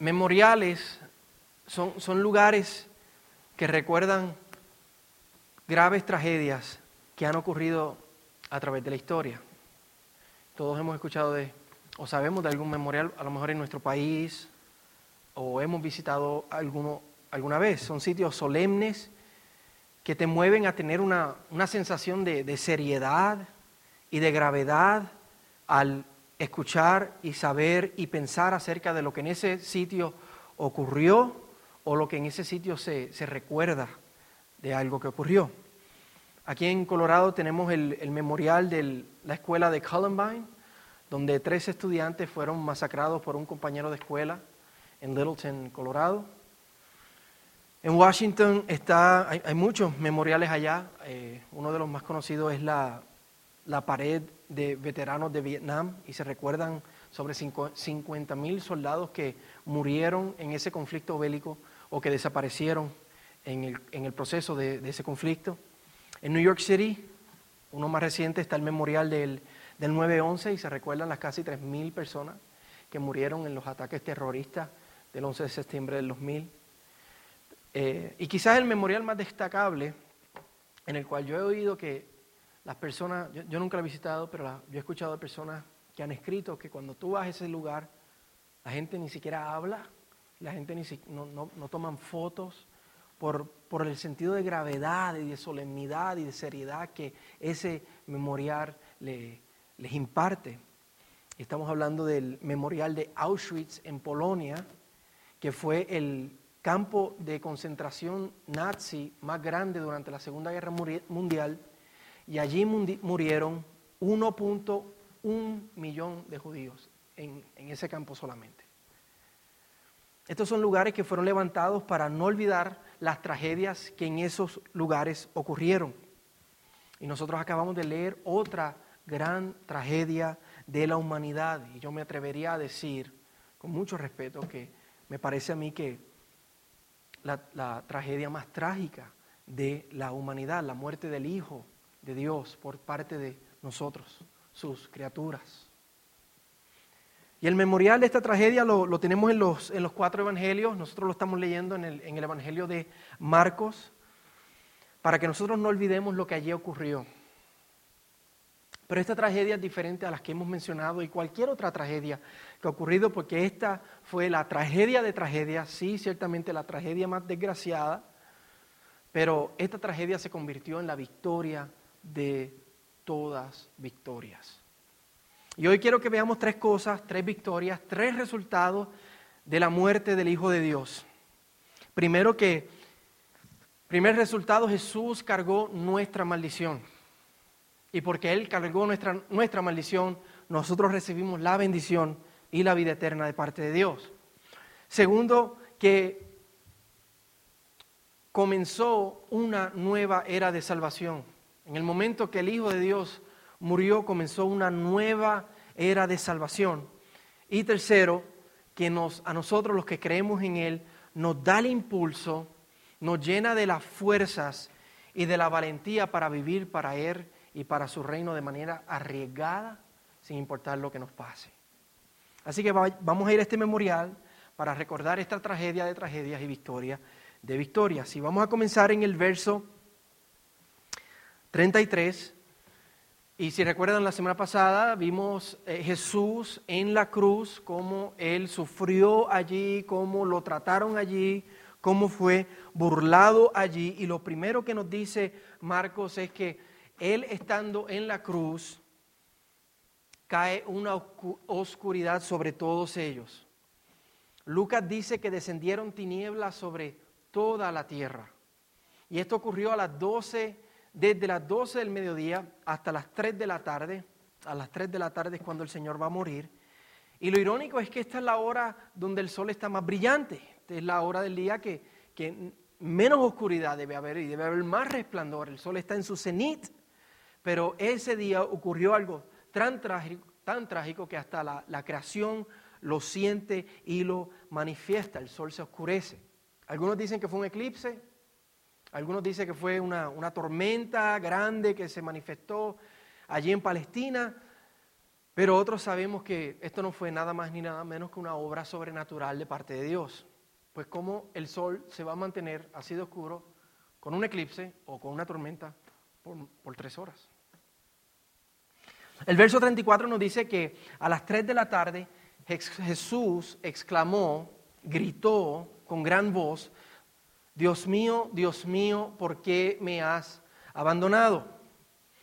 memoriales son, son lugares que recuerdan graves tragedias que han ocurrido a través de la historia. Todos hemos escuchado de, o sabemos de algún memorial, a lo mejor en nuestro país, o hemos visitado alguno alguna vez. Son sitios solemnes que te mueven a tener una, una sensación de, de seriedad y de gravedad al escuchar y saber y pensar acerca de lo que en ese sitio ocurrió o lo que en ese sitio se, se recuerda de algo que ocurrió. Aquí en Colorado tenemos el, el memorial de la escuela de Columbine, donde tres estudiantes fueron masacrados por un compañero de escuela en Littleton, Colorado. En Washington está, hay, hay muchos memoriales allá. Eh, uno de los más conocidos es la, la pared de veteranos de Vietnam y se recuerdan sobre 50 mil soldados que murieron en ese conflicto bélico o que desaparecieron en el, en el proceso de, ese conflicto. En New York City, uno más reciente, está el memorial del, del 9-11 y se recuerdan las casi 3 mil personas que murieron en los ataques terroristas del 11 de septiembre del 2000. Eh, y quizás el memorial más destacable en el cual yo he oído que las personas, yo, nunca lo he visitado, pero la, yo he escuchado de personas que han escrito que cuando tú vas a ese lugar, la gente ni siquiera habla, la gente ni si, no, no, no, toman fotos por, por el sentido de gravedad y de solemnidad y de seriedad que ese memorial le, les imparte. Estamos hablando del memorial de Auschwitz en Polonia, que fue el campo de concentración nazi más grande durante la Segunda Guerra Mundial y allí murieron 1.1 millón de judíos en, en, ese campo solamente. Estos son lugares que fueron levantados para no olvidar las tragedias que en esos lugares ocurrieron. Y nosotros acabamos de leer otra gran tragedia de la humanidad. Y yo me atrevería a decir, con mucho respeto, que me parece a mí que la, la tragedia más trágica de la humanidad, la muerte del Hijo de Dios por parte de nosotros, sus criaturas. Y el memorial de esta tragedia lo, tenemos en los, en los, cuatro evangelios, nosotros lo estamos leyendo en el, en el Evangelio de Marcos, para que nosotros no olvidemos lo que allí ocurrió. Pero esta tragedia es diferente a las que hemos mencionado y cualquier otra tragedia que ha ocurrido, porque esta fue la tragedia de tragedias, sí, ciertamente la tragedia más desgraciada, pero esta tragedia se convirtió en la victoria de todas victorias. Y hoy quiero que veamos tres cosas, tres victorias, tres resultados de la muerte del Hijo de Dios. Primero que, primer resultado, Jesús cargó nuestra maldición. Y porque Él cargó nuestra, nuestra maldición, nosotros recibimos la bendición y la vida eterna de parte de Dios. Segundo, que comenzó una nueva era de salvación. En el momento que el Hijo de Dios murió, comenzó una nueva era de salvación. Y tercero, que nos, a nosotros los que creemos en Él, nos da el impulso, nos llena de las fuerzas y de la valentía para vivir para Él y para su reino de manera arriesgada, sin importar lo que nos pase. Así que vamos a ir a este memorial para recordar esta tragedia de tragedias y victoria de victorias. Y vamos a comenzar en el verso 33. Y si recuerdan la semana pasada, vimos eh, Jesús en la cruz, cómo Él sufrió allí, cómo lo trataron allí, cómo fue burlado allí. Y lo primero que nos dice Marcos es que Él estando en la cruz, cae una oscuridad sobre todos ellos. Lucas dice que descendieron tinieblas sobre toda la tierra. Y esto ocurrió a las 12 desde las 12 del mediodía hasta las 3 de la tarde. A las 3 de la tarde es cuando el Señor va a morir. Y lo irónico es que esta es la hora donde el sol está más brillante. Esta es la hora del día que, que menos oscuridad debe haber y debe haber más resplandor. El sol está en su cenit. Pero ese día ocurrió algo tan trágico, tan trágico que hasta la, la creación lo siente y lo manifiesta. El sol se oscurece. Algunos dicen que fue un eclipse, algunos dicen que fue una, una, tormenta grande que se manifestó allí en Palestina. Pero otros sabemos que esto no fue nada más ni nada menos que una obra sobrenatural de parte de Dios. Pues cómo el sol se va a mantener así de oscuro con un eclipse o con una tormenta por, tres horas. El verso 34 nos dice que a las 3 de la tarde Jesús exclamó, gritó con gran voz, Dios mío, Dios mío, ¿por qué me has abandonado?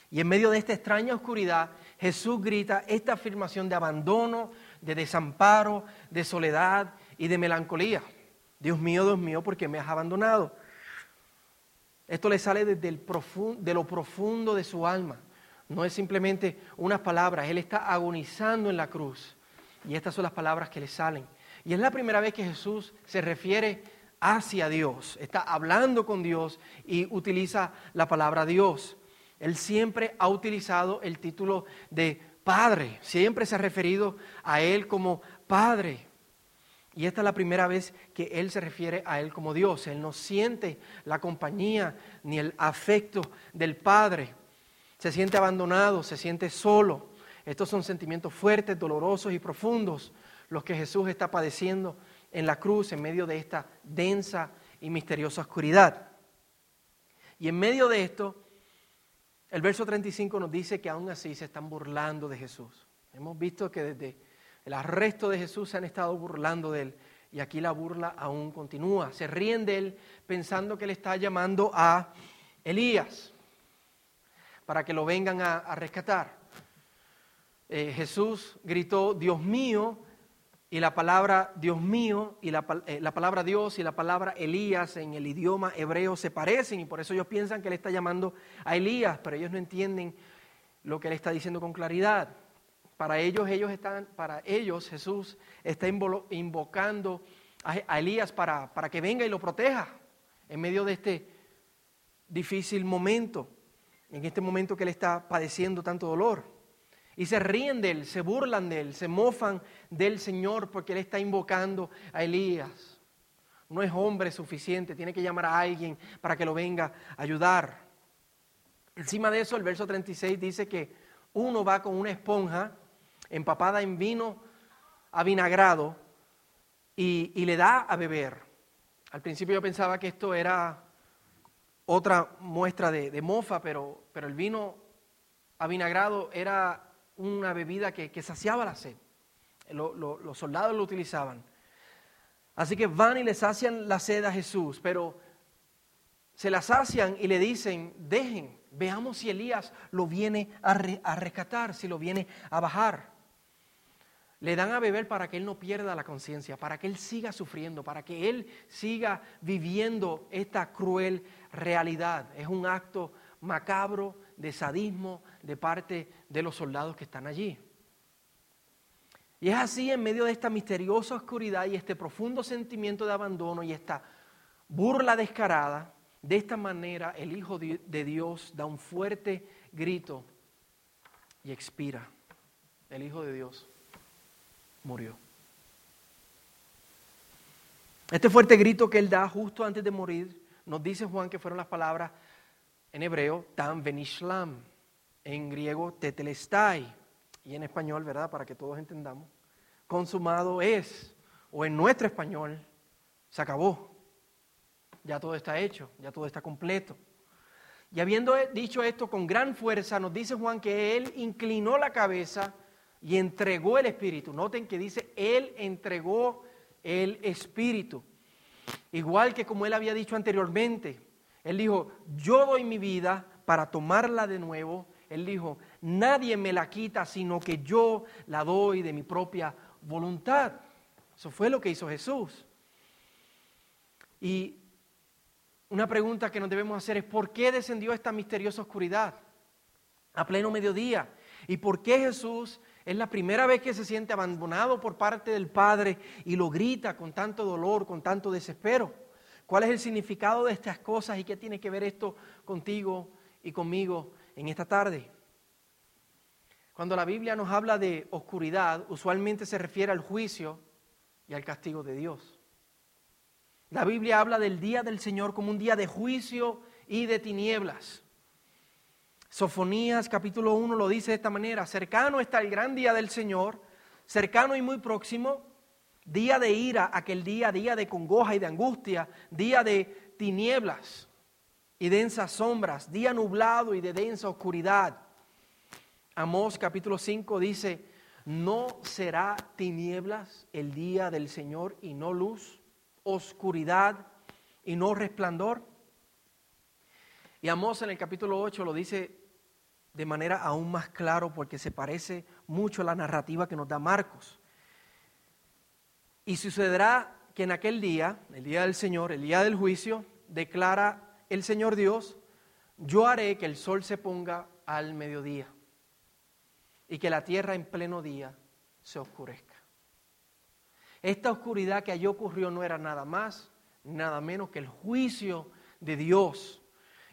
Y en medio de esta extraña oscuridad, Jesús grita esta afirmación de abandono, de desamparo, de soledad y de melancolía. Dios mío, Dios mío, ¿por qué me has abandonado? Esto le sale desde el de lo profundo de su alma. No es simplemente unas palabras, Él está agonizando en la cruz. Y estas son las palabras que le salen. Y es la primera vez que Jesús se refiere hacia Dios, está hablando con Dios y utiliza la palabra Dios. Él siempre ha utilizado el título de Padre, siempre se ha referido a Él como Padre. Y esta es la primera vez que Él se refiere a Él como Dios. Él no siente la compañía ni el afecto del Padre. Se siente abandonado, se siente solo. Estos son sentimientos fuertes, dolorosos y profundos los que Jesús está padeciendo en la cruz en medio de esta densa y misteriosa oscuridad. Y en medio de esto, el verso 35 nos dice que aún así se están burlando de Jesús. Hemos visto que desde el arresto de Jesús se han estado burlando de él y aquí la burla aún continúa. Se ríen de él pensando que le está llamando a Elías para que lo vengan a, rescatar. Eh, Jesús gritó, Dios mío, y la palabra Dios mío y la, eh, la, palabra Dios y la palabra Elías en el idioma hebreo se parecen y por eso ellos piensan que él está llamando a Elías, pero ellos no entienden lo que él está diciendo con claridad. Para ellos, ellos están, para ellos Jesús está invocando a, Elías para, para que venga y lo proteja en medio de este difícil momento, en este momento que él está padeciendo tanto dolor. Y se ríen de él, se burlan de él, se mofan del Señor porque él está invocando a Elías. No es hombre suficiente, tiene que llamar a alguien para que lo venga a ayudar. Encima de eso, el verso 36 dice que uno va con una esponja empapada en vino avinagrado y, y le da a beber. Al principio yo pensaba que esto era otra muestra de, mofa, pero, pero, el vino avinagrado era una bebida que, saciaba la sed. los soldados lo utilizaban. Así que van y le sacian la sed a Jesús, pero se la sacian y le dicen, dejen, veamos si Elías lo viene a, a rescatar, si lo viene a bajar. Le dan a beber para que él no pierda la conciencia, para que él siga sufriendo, para que él siga viviendo esta cruel realidad. Es un acto macabro de sadismo de parte de los soldados que están allí. Y es así en medio de esta misteriosa oscuridad y este profundo sentimiento de abandono y esta burla descarada, de esta manera el Hijo de Dios da un fuerte grito y expira. El Hijo de Dios murió. Este fuerte grito que él da justo antes de morir, nos dice Juan que fueron las palabras en hebreo, tan venishlam, en griego, tetelestai, y en español, ¿verdad? Para que todos entendamos, consumado es, o en nuestro español, se acabó. Ya todo está hecho, ya todo está completo. Y habiendo dicho esto con gran fuerza, nos dice Juan que él inclinó la cabeza y entregó el Espíritu. Noten que dice, Él entregó el Espíritu. Igual que como Él había dicho anteriormente, Él dijo, yo doy mi vida para tomarla de nuevo. Él dijo, nadie me la quita, sino que yo la doy de mi propia voluntad. Eso fue lo que hizo Jesús. Y una pregunta que nos debemos hacer es, ¿por qué descendió esta misteriosa oscuridad a pleno mediodía? ¿Y por qué Jesús es la primera vez que se siente abandonado por parte del Padre y lo grita con tanto dolor, con tanto desespero. ¿Cuál es el significado de estas cosas y qué tiene que ver esto contigo y conmigo en esta tarde? Cuando la Biblia nos habla de oscuridad, usualmente se refiere al juicio y al castigo de Dios. La Biblia habla del día del Señor como un día de juicio y de tinieblas. Sofonías capítulo 1 lo dice de esta manera, cercano está el gran día del Señor, cercano y muy próximo, día de ira, aquel día, día de congoja y de angustia, día de tinieblas y densas sombras, día nublado y de densa oscuridad. Amós capítulo 5 dice, no será tinieblas el día del Señor y no luz, oscuridad y no resplandor. Y Amós en el capítulo 8 lo dice de manera aún más claro porque se parece mucho a la narrativa que nos da Marcos. Y sucederá que en aquel día, el día del Señor, el día del juicio, declara el Señor Dios, yo haré que el sol se ponga al mediodía y que la tierra en pleno día se oscurezca. Esta oscuridad que allí ocurrió no era nada más, nada menos que el juicio de Dios.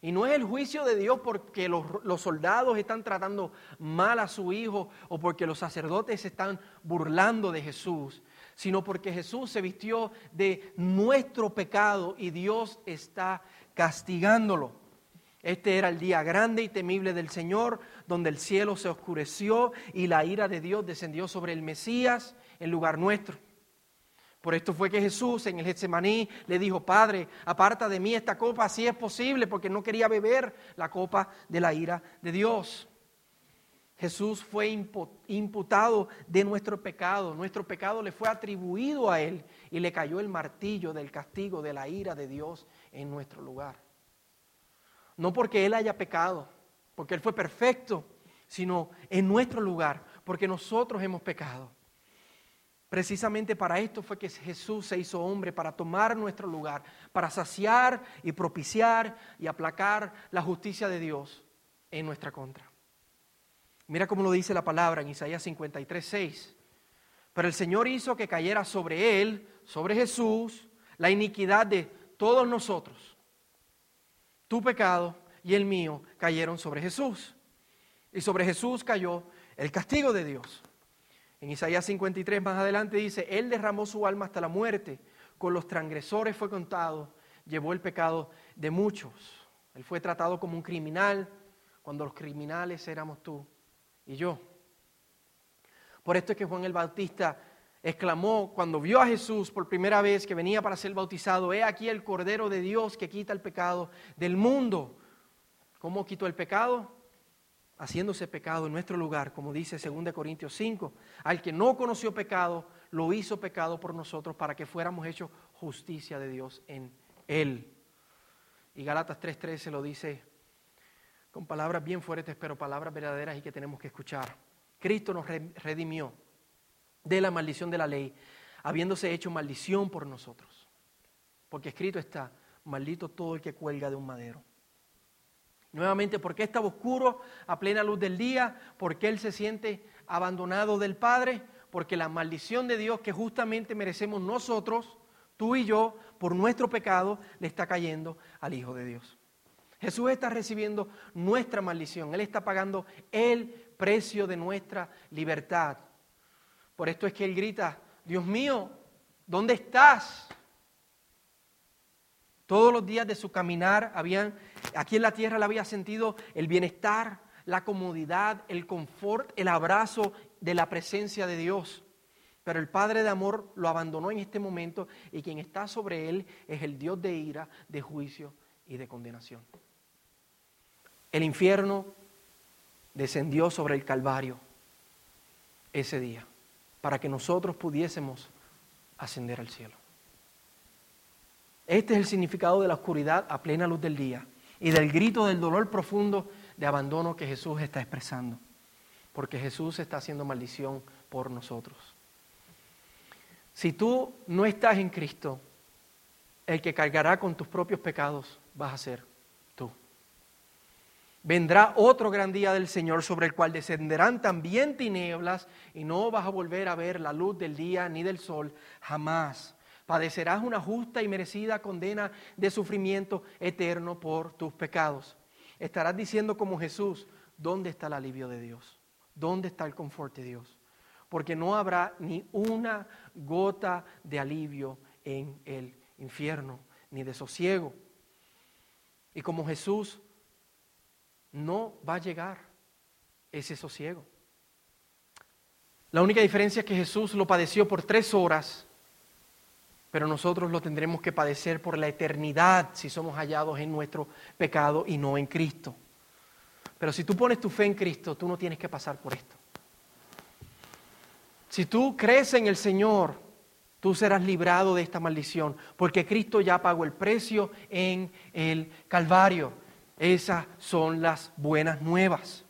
Y no es el juicio de Dios porque los, soldados están tratando mal a su hijo o porque los sacerdotes están burlando de Jesús, sino porque Jesús se vistió de nuestro pecado y Dios está castigándolo. Este era el día grande y temible del Señor, donde el cielo se oscureció y la ira de Dios descendió sobre el Mesías en lugar nuestro. Por esto fue que Jesús en el Getsemaní le dijo, Padre, aparta de mí esta copa si es posible, porque no quería beber la copa de la ira de Dios. Jesús fue imputado de nuestro pecado, nuestro pecado le fue atribuido a Él y le cayó el martillo del castigo de la ira de Dios en nuestro lugar. No porque Él haya pecado, porque Él fue perfecto, sino en nuestro lugar, porque nosotros hemos pecado. Precisamente para esto fue que Jesús se hizo hombre, para tomar nuestro lugar, para saciar y propiciar y aplacar la justicia de Dios en nuestra contra. Mira cómo lo dice la palabra en Isaías 53, 6. Pero el Señor hizo que cayera sobre él, sobre Jesús, la iniquidad de todos nosotros. Tu pecado y el mío cayeron sobre Jesús. Y sobre Jesús cayó el castigo de Dios. En Isaías 53 más adelante dice, Él derramó su alma hasta la muerte, con los transgresores fue contado, llevó el pecado de muchos. Él fue tratado como un criminal, cuando los criminales éramos tú y yo. Por esto es que Juan el Bautista exclamó cuando vio a Jesús por primera vez que venía para ser bautizado, he aquí el Cordero de Dios que quita el pecado del mundo. ¿Cómo quitó el pecado? Haciéndose pecado en nuestro lugar, como dice 2 Corintios 5. Al que no conoció pecado, lo hizo pecado por nosotros para que fuéramos hechos justicia de Dios en él. Y Galatas 3:13 lo dice con palabras bien fuertes, pero palabras verdaderas y que tenemos que escuchar. Cristo nos redimió de la maldición de la ley, habiéndose hecho maldición por nosotros. Porque escrito está, maldito todo el que cuelga de un madero. Nuevamente, ¿por qué estaba oscuro a plena luz del día? Porque Él se siente abandonado del Padre? Porque la maldición de Dios que justamente merecemos nosotros, tú y yo, por nuestro pecado, le está cayendo al Hijo de Dios. Jesús está recibiendo nuestra maldición. Él está pagando el precio de nuestra libertad. Por esto es que Él grita, Dios mío, ¿dónde estás? Todos los días de su caminar habían, aquí en la tierra le había sentido el bienestar, la comodidad, el confort, el abrazo de la presencia de Dios. Pero el Padre de amor lo abandonó en este momento y quien está sobre él es el Dios de ira, de juicio y de condenación. El infierno descendió sobre el Calvario ese día para que nosotros pudiésemos ascender al cielo. Este es el significado de la oscuridad a plena luz del día y del grito del dolor profundo de abandono que Jesús está expresando, porque Jesús está haciendo maldición por nosotros. Si tú no estás en Cristo, el que cargará con tus propios pecados vas a ser vendrá otro gran día del Señor sobre el cual descenderán también tinieblas y no vas a volver a ver la luz del día ni del sol jamás. Padecerás una justa y merecida condena de sufrimiento eterno por tus pecados. Estarás diciendo como Jesús, ¿dónde está el alivio de Dios? ¿Dónde está el confort de Dios? Porque no habrá ni una gota de alivio en el infierno, ni de sosiego. Y como Jesús no va a llegar ese sosiego. La única diferencia es que Jesús lo padeció por tres horas, pero nosotros lo tendremos que padecer por la eternidad si somos hallados en nuestro pecado y no en Cristo. Pero si tú pones tu fe en Cristo, tú no tienes que pasar por esto. Si tú crees en el Señor, tú serás librado de esta maldición, porque Cristo ya pagó el precio en el Calvario. Esas son las buenas nuevas.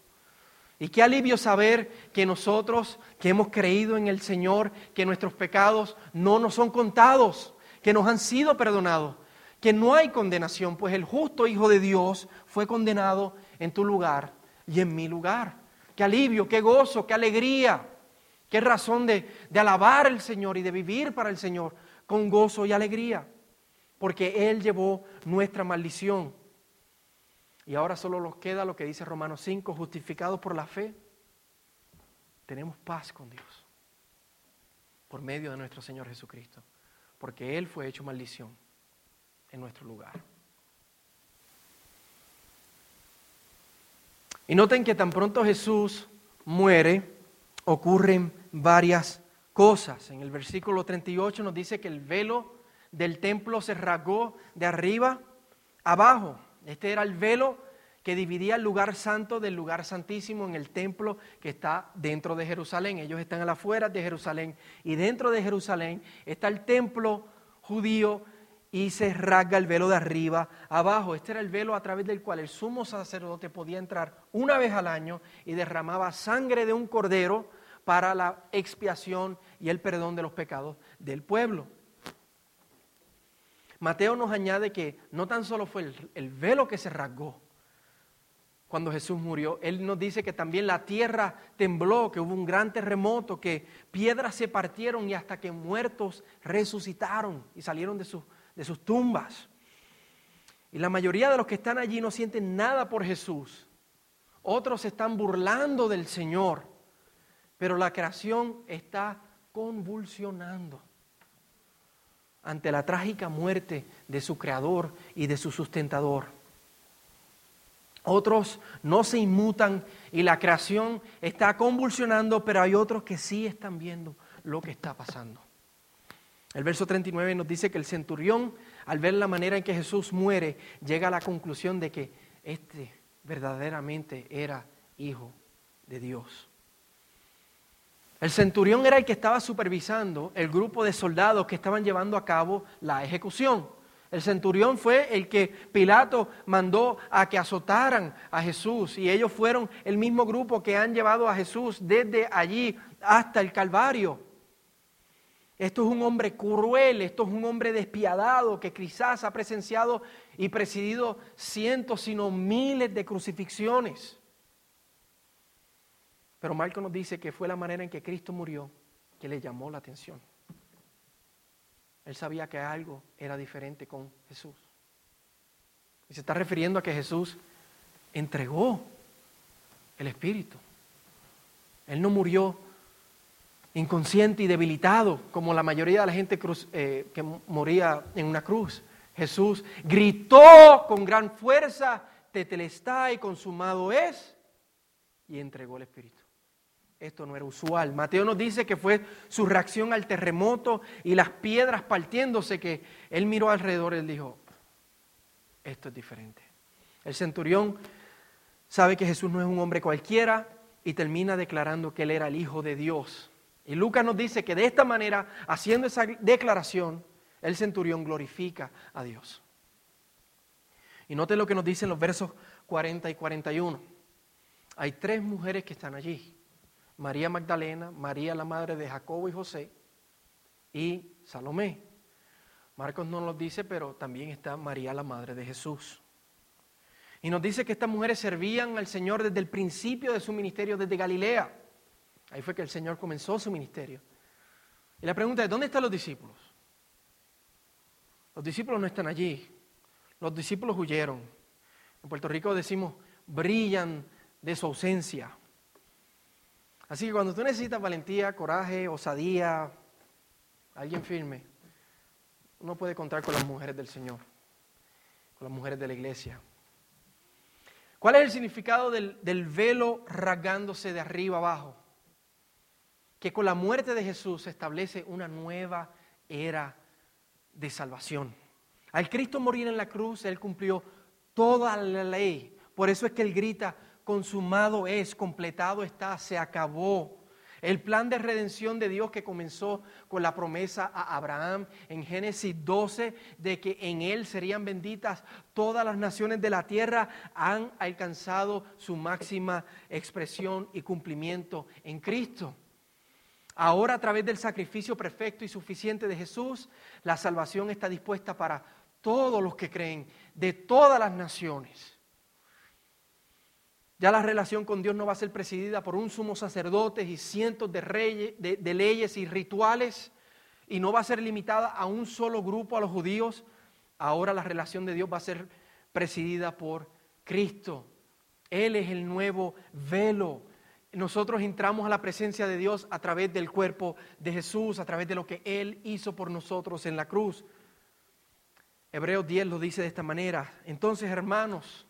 Y qué alivio saber que nosotros, que hemos creído en el Señor, que nuestros pecados no nos son contados, que nos han sido perdonados, que no hay condenación, pues el justo Hijo de Dios fue condenado en tu lugar y en mi lugar. Qué alivio, qué gozo, qué alegría. Qué razón de, alabar al Señor y de vivir para el Señor con gozo y alegría. Porque Él llevó nuestra maldición. Y ahora solo nos queda lo que dice Romanos 5, justificados por la fe. Tenemos paz con Dios por medio de nuestro Señor Jesucristo. Porque Él fue hecho maldición en nuestro lugar. Y noten que tan pronto Jesús muere, ocurren varias cosas. En el versículo 38 nos dice que el velo del templo se rasgó de arriba abajo. Este era el velo que dividía el lugar santo del lugar santísimo en el templo que está dentro de Jerusalén. Ellos están a las afueras de Jerusalén y dentro de Jerusalén está el templo judío y se rasga el velo de arriba abajo. Este era el velo a través del cual el sumo sacerdote podía entrar una vez al año y derramaba sangre de un cordero para la expiación y el perdón de los pecados del pueblo. Mateo nos añade que no tan solo fue el, velo que se rasgó cuando Jesús murió, Él nos dice que también la tierra tembló, que hubo un gran terremoto, que piedras se partieron y hasta que muertos resucitaron y salieron de sus de sus tumbas. Y la mayoría de los que están allí no sienten nada por Jesús. Otros se están burlando del Señor. Pero la creación está convulsionando ante la trágica muerte de su creador y de su sustentador. Otros no se inmutan y la creación está convulsionando, pero hay otros que sí están viendo lo que está pasando. El verso 39 nos dice que el centurión, al ver la manera en que Jesús muere, llega a la conclusión de que este verdaderamente era hijo de Dios. El centurión era el que estaba supervisando el grupo de soldados que estaban llevando a cabo la ejecución. El centurión fue el que Pilato mandó a que azotaran a Jesús y ellos fueron el mismo grupo que han llevado a Jesús desde allí hasta el Calvario. Esto es un hombre cruel, esto es un hombre despiadado que quizás ha presenciado y presidido cientos, sino miles de crucifixiones. Pero Marco nos dice que fue la manera en que Cristo murió que le llamó la atención. Él sabía que algo era diferente con Jesús. Y se está refiriendo a que Jesús entregó el Espíritu. Él no murió inconsciente y debilitado, como la mayoría de la gente eh, que moría en una cruz. Jesús gritó con gran fuerza, tetelestai, consumado es, y entregó el Espíritu. Esto no era usual. Mateo nos dice que fue su reacción al terremoto y las piedras partiéndose que él miró alrededor y él dijo, esto es diferente. El centurión sabe que Jesús no es un hombre cualquiera y termina declarando que él era el Hijo de Dios. Y Lucas nos dice que de esta manera, haciendo esa declaración, el centurión glorifica a Dios. Y note lo que nos dicen los versos 40 y 41. Hay tres mujeres que están allí. María Magdalena, María la madre de Jacobo y José y Salomé. Marcos no nos dice, pero también está María la madre de Jesús. Y nos dice que estas mujeres servían al Señor desde el principio de su ministerio, desde Galilea. Ahí fue que el Señor comenzó su ministerio. Y la pregunta es, ¿dónde están los discípulos? Los discípulos no están allí. Los discípulos huyeron. En Puerto Rico decimos, brillan de su ausencia. Así que cuando tú necesitas valentía, coraje, osadía, alguien firme, uno puede contar con las mujeres del Señor, con las mujeres de la iglesia. ¿Cuál es el significado del, del velo rasgándose de arriba abajo? Que con la muerte de Jesús se establece una nueva era de salvación. Al Cristo morir en la cruz, Él cumplió toda la ley. Por eso es que Él grita, consumado es, completado está, se acabó. El plan de redención de Dios que comenzó con la promesa a Abraham en Génesis 12 de que en él serían benditas todas las naciones de la tierra, han alcanzado su máxima expresión y cumplimiento en Cristo. Ahora a través del sacrificio perfecto y suficiente de Jesús, la salvación está dispuesta para todos los que creen, de todas las naciones. Ya la relación con Dios no va a ser presidida por un sumo sacerdote y cientos de, leyes y rituales, y no va a ser limitada a un solo grupo, a los judíos. Ahora la relación de Dios va a ser presidida por Cristo. Él es el nuevo velo. Nosotros entramos a la presencia de Dios a través del cuerpo de Jesús, a través de lo que Él hizo por nosotros en la cruz. Hebreos 10 lo dice de esta manera. Entonces, hermanos,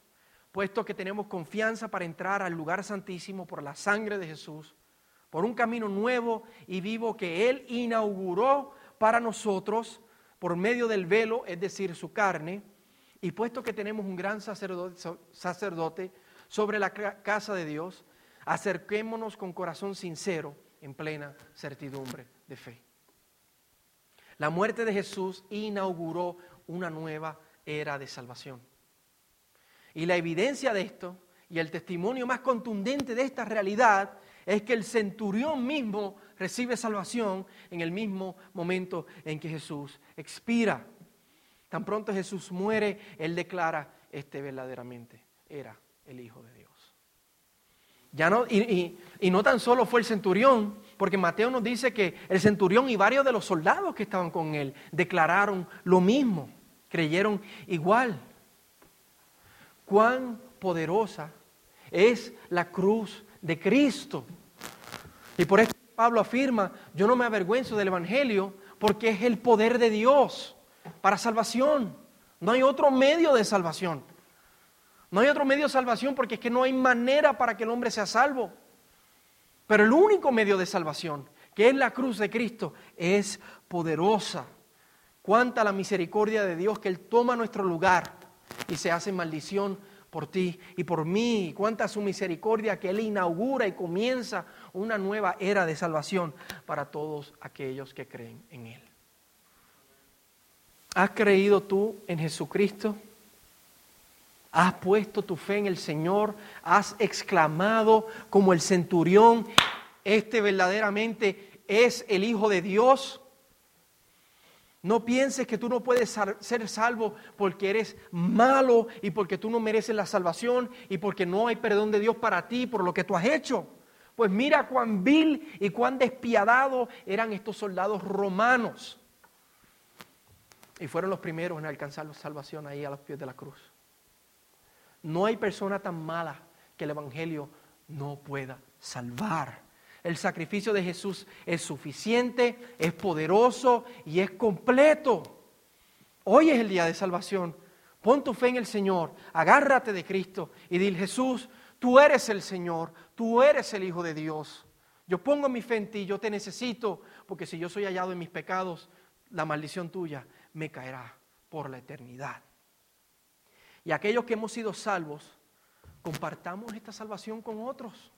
puesto que tenemos confianza para entrar al lugar santísimo por la sangre de Jesús, por un camino nuevo y vivo que Él inauguró para nosotros por medio del velo, es decir, su carne, y puesto que tenemos un gran sacerdote, sobre la casa de Dios, acerquémonos con corazón sincero en plena certidumbre de fe. La muerte de Jesús inauguró una nueva era de salvación. Y la evidencia de esto y el testimonio más contundente de esta realidad es que el centurión mismo recibe salvación en el mismo momento en que Jesús expira. Tan pronto Jesús muere, él declara, este verdaderamente era el Hijo de Dios. Ya no, y, y, no tan solo fue el centurión, porque Mateo nos dice que el centurión y varios de los soldados que estaban con él declararon lo mismo, creyeron igual cuán poderosa es la cruz de Cristo. Y por eso Pablo afirma, yo no me avergüenzo del Evangelio porque es el poder de Dios para salvación. No hay otro medio de salvación. No hay otro medio de salvación porque es que no hay manera para que el hombre sea salvo. Pero el único medio de salvación, que es la cruz de Cristo, es poderosa. Cuánta la misericordia de Dios que Él toma nuestro lugar y se hace maldición por ti y por mí. Cuánta su misericordia que Él inaugura y comienza una nueva era de salvación para todos aquellos que creen en Él. ¿Has creído tú en Jesucristo? ¿Has puesto tu fe en el Señor? ¿Has exclamado como el centurión, este verdaderamente es el Hijo de Dios? No pienses que tú no puedes ser salvo porque eres malo y porque tú no mereces la salvación y porque no hay perdón de Dios para ti por lo que tú has hecho. Pues mira cuán vil y cuán despiadado eran estos soldados romanos. Y fueron los primeros en alcanzar la salvación ahí a los pies de la cruz. No hay persona tan mala que el Evangelio no pueda salvar. El sacrificio de Jesús es suficiente, es poderoso y es completo. Hoy es el día de salvación. Pon tu fe en el Señor, agárrate de Cristo y dile, Jesús, tú eres el Señor, tú eres el Hijo de Dios. Yo pongo mi fe en ti, yo te necesito, porque si yo soy hallado en mis pecados, la maldición tuya me caerá por la eternidad. Y aquellos que hemos sido salvos, compartamos esta salvación con otros.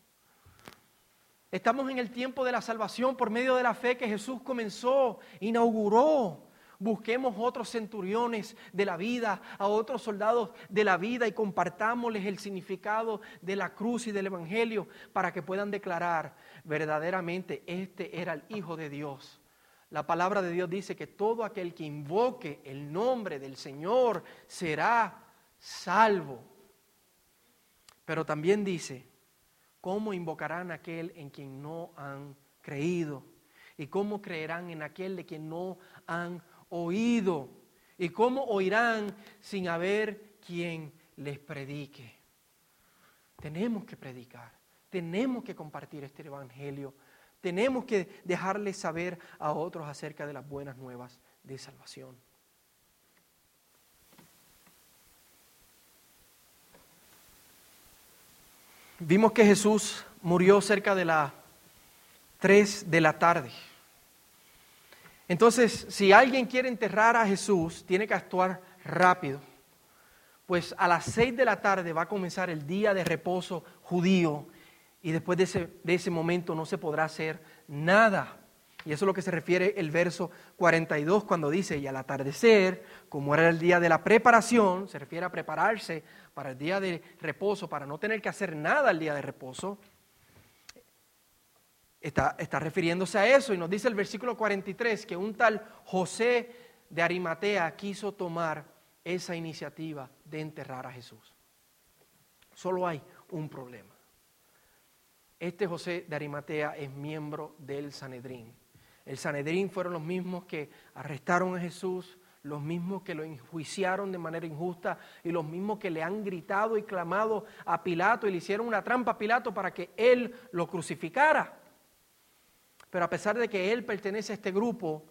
Estamos en el tiempo de la salvación por medio de la fe que Jesús comenzó, inauguró. Busquemos otros centuriones de la vida, a otros soldados de la vida y compartámosles el significado de la cruz y del Evangelio para que puedan declarar verdaderamente este era el Hijo de Dios. La palabra de Dios dice que todo aquel que invoque el nombre del Señor será salvo. Pero también dice ¿Cómo invocarán a aquel en quien no han creído? ¿Y cómo creerán en aquel de quien no han oído? ¿Y cómo oirán sin haber quien les predique? Tenemos que predicar, tenemos que compartir este Evangelio, tenemos que dejarles saber a otros acerca de las buenas nuevas de salvación. Vimos que Jesús murió cerca de las 3 de la tarde. Entonces, si alguien quiere enterrar a Jesús, tiene que actuar rápido. Pues a las 6 de la tarde va a comenzar el día de reposo judío y después de ese, de ese momento no se podrá hacer nada. Y eso es lo que se refiere el verso 42 cuando dice, y al atardecer, como era el día de la preparación, se refiere a prepararse para el día de reposo, para no tener que hacer nada el día de reposo, está, está refiriéndose a eso y nos dice el versículo 43 que un tal José de Arimatea quiso tomar esa iniciativa de enterrar a Jesús. Solo hay un problema. Este José de Arimatea es miembro del Sanedrín. El Sanedrín fueron los mismos que arrestaron a Jesús, los mismos que lo enjuiciaron de manera injusta y los mismos que le han gritado y clamado a Pilato y le hicieron una trampa a Pilato para que él lo crucificara. Pero a pesar de que él pertenece a este grupo,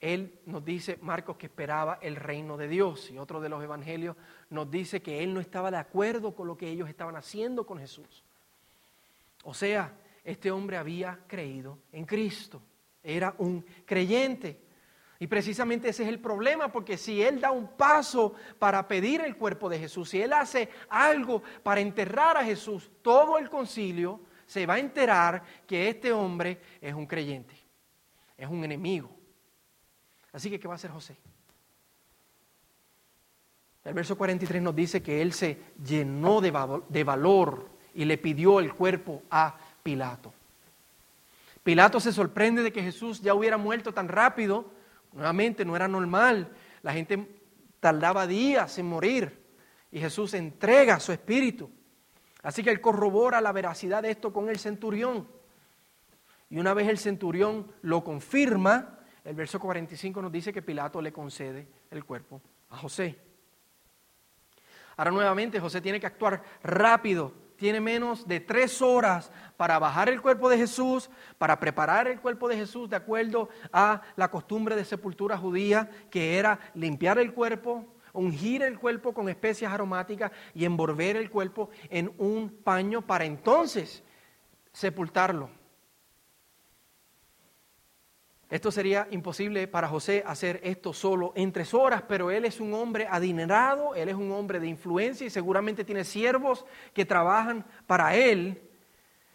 él nos dice, Marcos, que esperaba el reino de Dios. Y otro de los evangelios nos dice que él no estaba de acuerdo con lo que ellos estaban haciendo con Jesús. O sea, este hombre había creído en Cristo era un creyente. Y precisamente ese es el problema, porque si él da un paso para pedir el cuerpo de Jesús, si él hace algo para enterrar a Jesús, todo el concilio se va a enterar que este hombre es un creyente, es un enemigo. Así que, ¿qué va a hacer José? El verso 43 nos dice que él se llenó de, valor y le pidió el cuerpo a Pilato. Pilato se sorprende de que Jesús ya hubiera muerto tan rápido. Nuevamente, no era normal. La gente tardaba días en morir y Jesús entrega su espíritu. Así que él corrobora la veracidad de esto con el centurión. Y una vez el centurión lo confirma, el verso 45 nos dice que Pilato le concede el cuerpo a José. Ahora nuevamente José tiene que actuar rápido tiene menos de tres horas para bajar el cuerpo de Jesús, para preparar el cuerpo de Jesús de acuerdo a la costumbre de sepultura judía, que era limpiar el cuerpo, ungir el cuerpo con especias aromáticas y envolver el cuerpo en un paño para entonces sepultarlo. Esto sería imposible para José hacer esto solo en tres horas, pero él es un hombre adinerado, él es un hombre de influencia y seguramente tiene siervos que trabajan para él.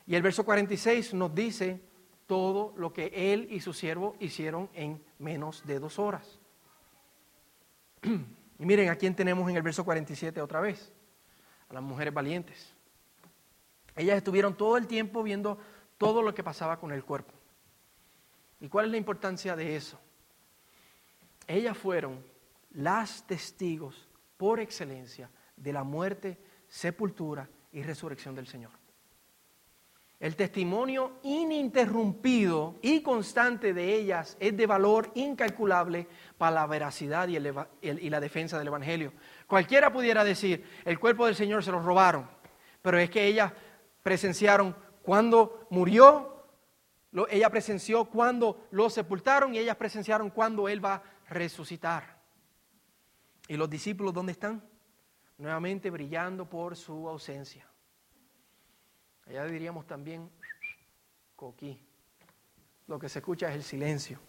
Y el verso 46 nos dice todo lo que él y su siervo hicieron en menos de dos horas. Y miren a quién tenemos en el verso 47 otra vez, a las mujeres valientes. Ellas estuvieron todo el tiempo viendo todo lo que pasaba con el cuerpo. ¿Y cuál es la importancia de eso? Ellas fueron las testigos por excelencia de la muerte, sepultura y resurrección del Señor. El testimonio ininterrumpido y constante de ellas es de valor incalculable para la veracidad y, la defensa del Evangelio. Cualquiera pudiera decir, el cuerpo del Señor se lo robaron, pero es que ellas presenciaron cuando murió ella presenció cuando lo sepultaron y ellas presenciaron cuando Él va a resucitar. ¿Y los discípulos dónde están? Nuevamente brillando por su ausencia. Allá diríamos también, coquí. Lo que se escucha es el silencio.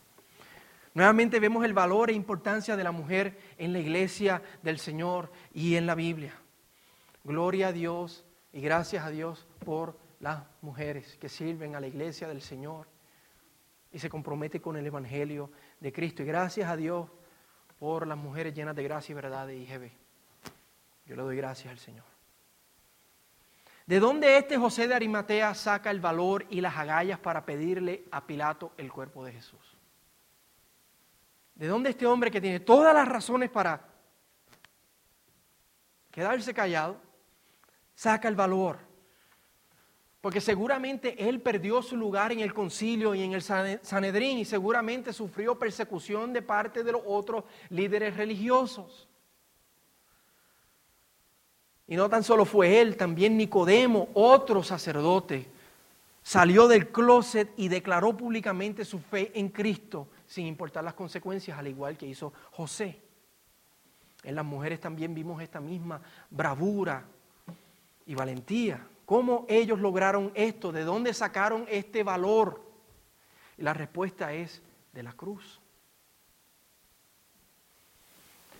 Nuevamente vemos el valor e importancia de la mujer en la iglesia del Señor y en la Biblia. Gloria a Dios y gracias a Dios por las mujeres que sirven a la iglesia del Señor y se comprometen con el Evangelio de Cristo. Y gracias a Dios por las mujeres llenas de gracia y verdad de IGB. Yo le doy gracias al Señor. ¿De dónde este José de Arimatea saca el valor y las agallas para pedirle a Pilato el cuerpo de Jesús? ¿De dónde este hombre que tiene todas las razones para quedarse callado, saca el valor porque seguramente él perdió su lugar en el concilio y en el Sanedrín y seguramente sufrió persecución de parte de los otros líderes religiosos. Y no tan solo fue él, también Nicodemo, otro sacerdote, salió del closet y declaró públicamente su fe en Cristo, sin importar las consecuencias, al igual que hizo José. En las mujeres también vimos esta misma bravura y valentía. ¿Cómo ellos lograron esto? ¿De dónde sacaron este valor? Y la respuesta es de la cruz.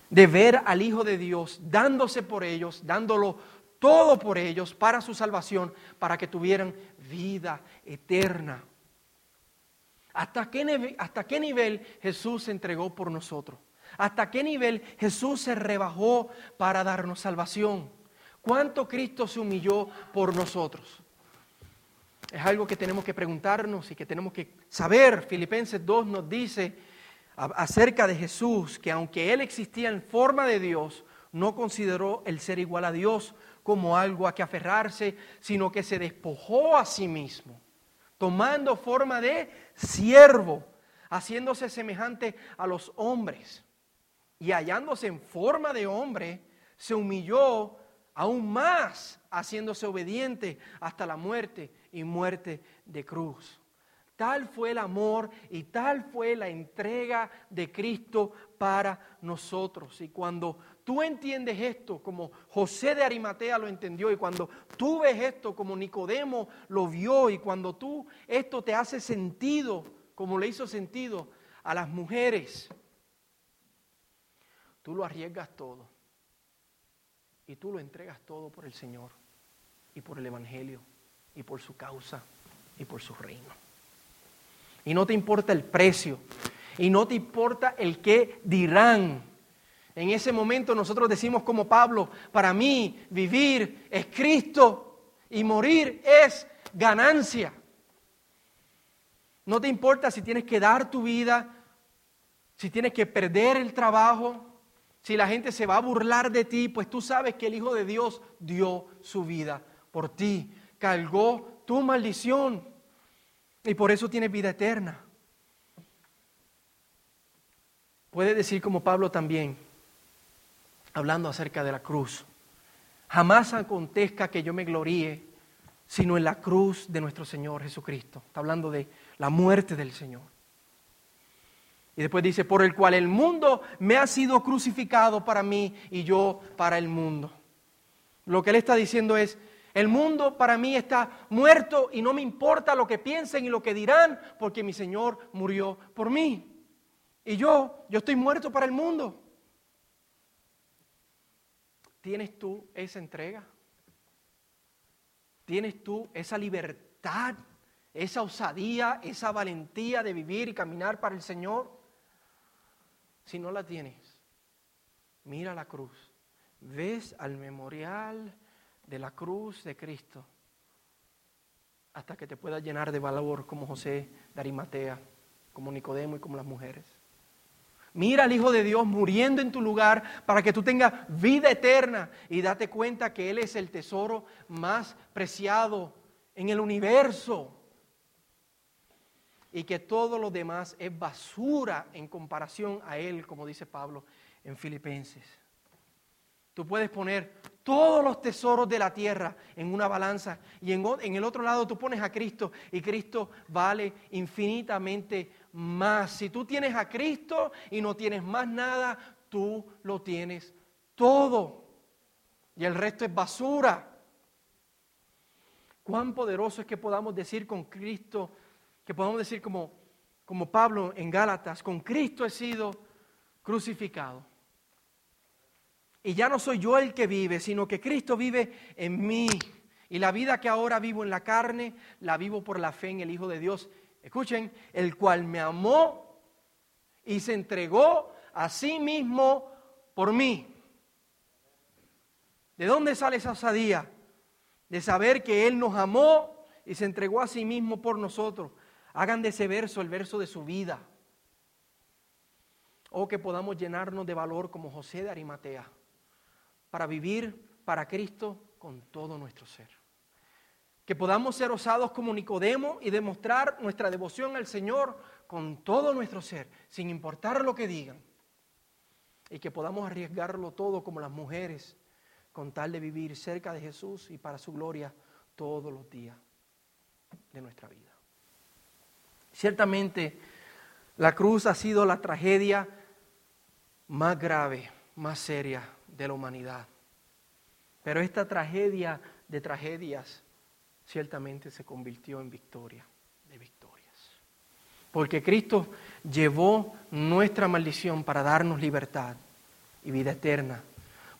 De ver al Hijo de Dios dándose por ellos, dándolo todo por ellos para su salvación, para que tuvieran vida eterna. ¿Hasta qué, ¿Hasta qué nivel Jesús se entregó por nosotros? ¿Hasta qué nivel Jesús se rebajó para darnos salvación? ¿Cuánto Cristo se humilló por nosotros? Es algo que tenemos que preguntarnos y que tenemos que saber. Filipenses 2 nos dice acerca de Jesús que aunque Él existía en forma de Dios, no consideró el ser igual a Dios como algo a que aferrarse, sino que se despojó a sí mismo, tomando forma de siervo, haciéndose semejante a los hombres y hallándose en forma de hombre, se humilló aún más, haciéndose obediente hasta la muerte y muerte de cruz. Tal fue el amor y tal fue la entrega de Cristo para nosotros. Y cuando tú entiendes esto como José de Arimatea lo entendió y cuando tú ves esto como Nicodemo lo vio y cuando tú esto te hace sentido como le hizo sentido a las mujeres tú lo arriesgas todo y tú lo entregas todo por el Señor y por el Evangelio y por su causa y por su reino. Y no te importa el precio y no te importa el qué dirán. En ese momento nosotros decimos como Pablo, para mí vivir es Cristo y morir es ganancia. No te importa si tienes que dar tu vida, si tienes que perder el trabajo, si la gente se va a burlar de ti, pues tú sabes que el Hijo de Dios dio su vida por ti, cargó tu maldición y por eso tienes vida eterna. Puede decir como Pablo también, hablando acerca de la cruz, jamás acontezca que yo me gloríe, sino en la cruz de nuestro Señor Jesucristo. Está hablando de la muerte del Señor. Y después dice, por el cual el mundo me ha sido crucificado para mí y yo para el mundo. Lo que él está diciendo es, el mundo para mí está muerto y no me importa lo que piensen y lo que dirán, porque mi Señor murió por mí. Y yo, yo estoy muerto para el mundo. ¿Tienes tú esa entrega? ¿Tienes tú esa libertad, esa osadía, esa valentía de vivir y caminar para el Señor? Si no la tienes, mira la cruz. Ves al memorial de la cruz de Cristo hasta que te puedas llenar de valor como José de Arimatea, como Nicodemo y como las mujeres. Mira al Hijo de Dios muriendo en tu lugar para que tú tengas vida eterna y date cuenta que Él es el tesoro más preciado en el universo y que todo lo demás es basura en comparación a Él, como dice Pablo en Filipenses. Tú puedes poner todos los tesoros de la tierra en una balanza y en, el otro lado tú pones a Cristo y Cristo vale infinitamente más. Si tú tienes a Cristo y no tienes más nada, tú lo tienes todo. Y el resto es basura. Cuán poderoso es que podamos decir con Cristo que podemos decir como, como Pablo en Gálatas, con Cristo he sido crucificado. Y ya no soy yo el que vive, sino que Cristo vive en mí. Y la vida que ahora vivo en la carne, la vivo por la fe en el Hijo de Dios. Escuchen, el cual me amó y se entregó a sí mismo por mí. ¿De dónde sale esa osadía? De saber que Él nos amó y se entregó a sí mismo por nosotros. Hagan de ese verso el verso de su vida. O que podamos llenarnos de valor como José de Arimatea para vivir para Cristo con todo nuestro ser. Que podamos ser osados como Nicodemo y demostrar nuestra devoción al Señor con todo nuestro ser, sin importar lo que digan. Y que podamos arriesgarlo todo como las mujeres, con tal de vivir cerca de Jesús y para su gloria todos los días de nuestra vida. Ciertamente, la cruz ha sido la tragedia más grave, más seria de la humanidad. Pero esta tragedia de tragedias ciertamente se convirtió en victoria de victorias. Porque Cristo llevó nuestra maldición para darnos libertad y vida eterna.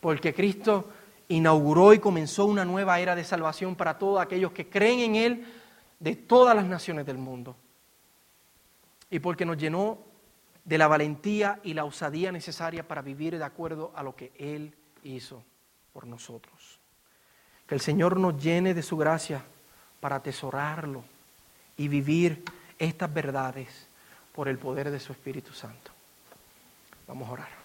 Porque Cristo inauguró y comenzó una nueva era de salvación para todos aquellos que creen en Él de todas las naciones del mundo. Y porque nos llenó de la valentía y la osadía necesaria para vivir de acuerdo a lo que Él hizo por nosotros. Que el Señor nos llene de su gracia para atesorarlo y vivir estas verdades por el poder de su Espíritu Santo. Vamos a orar.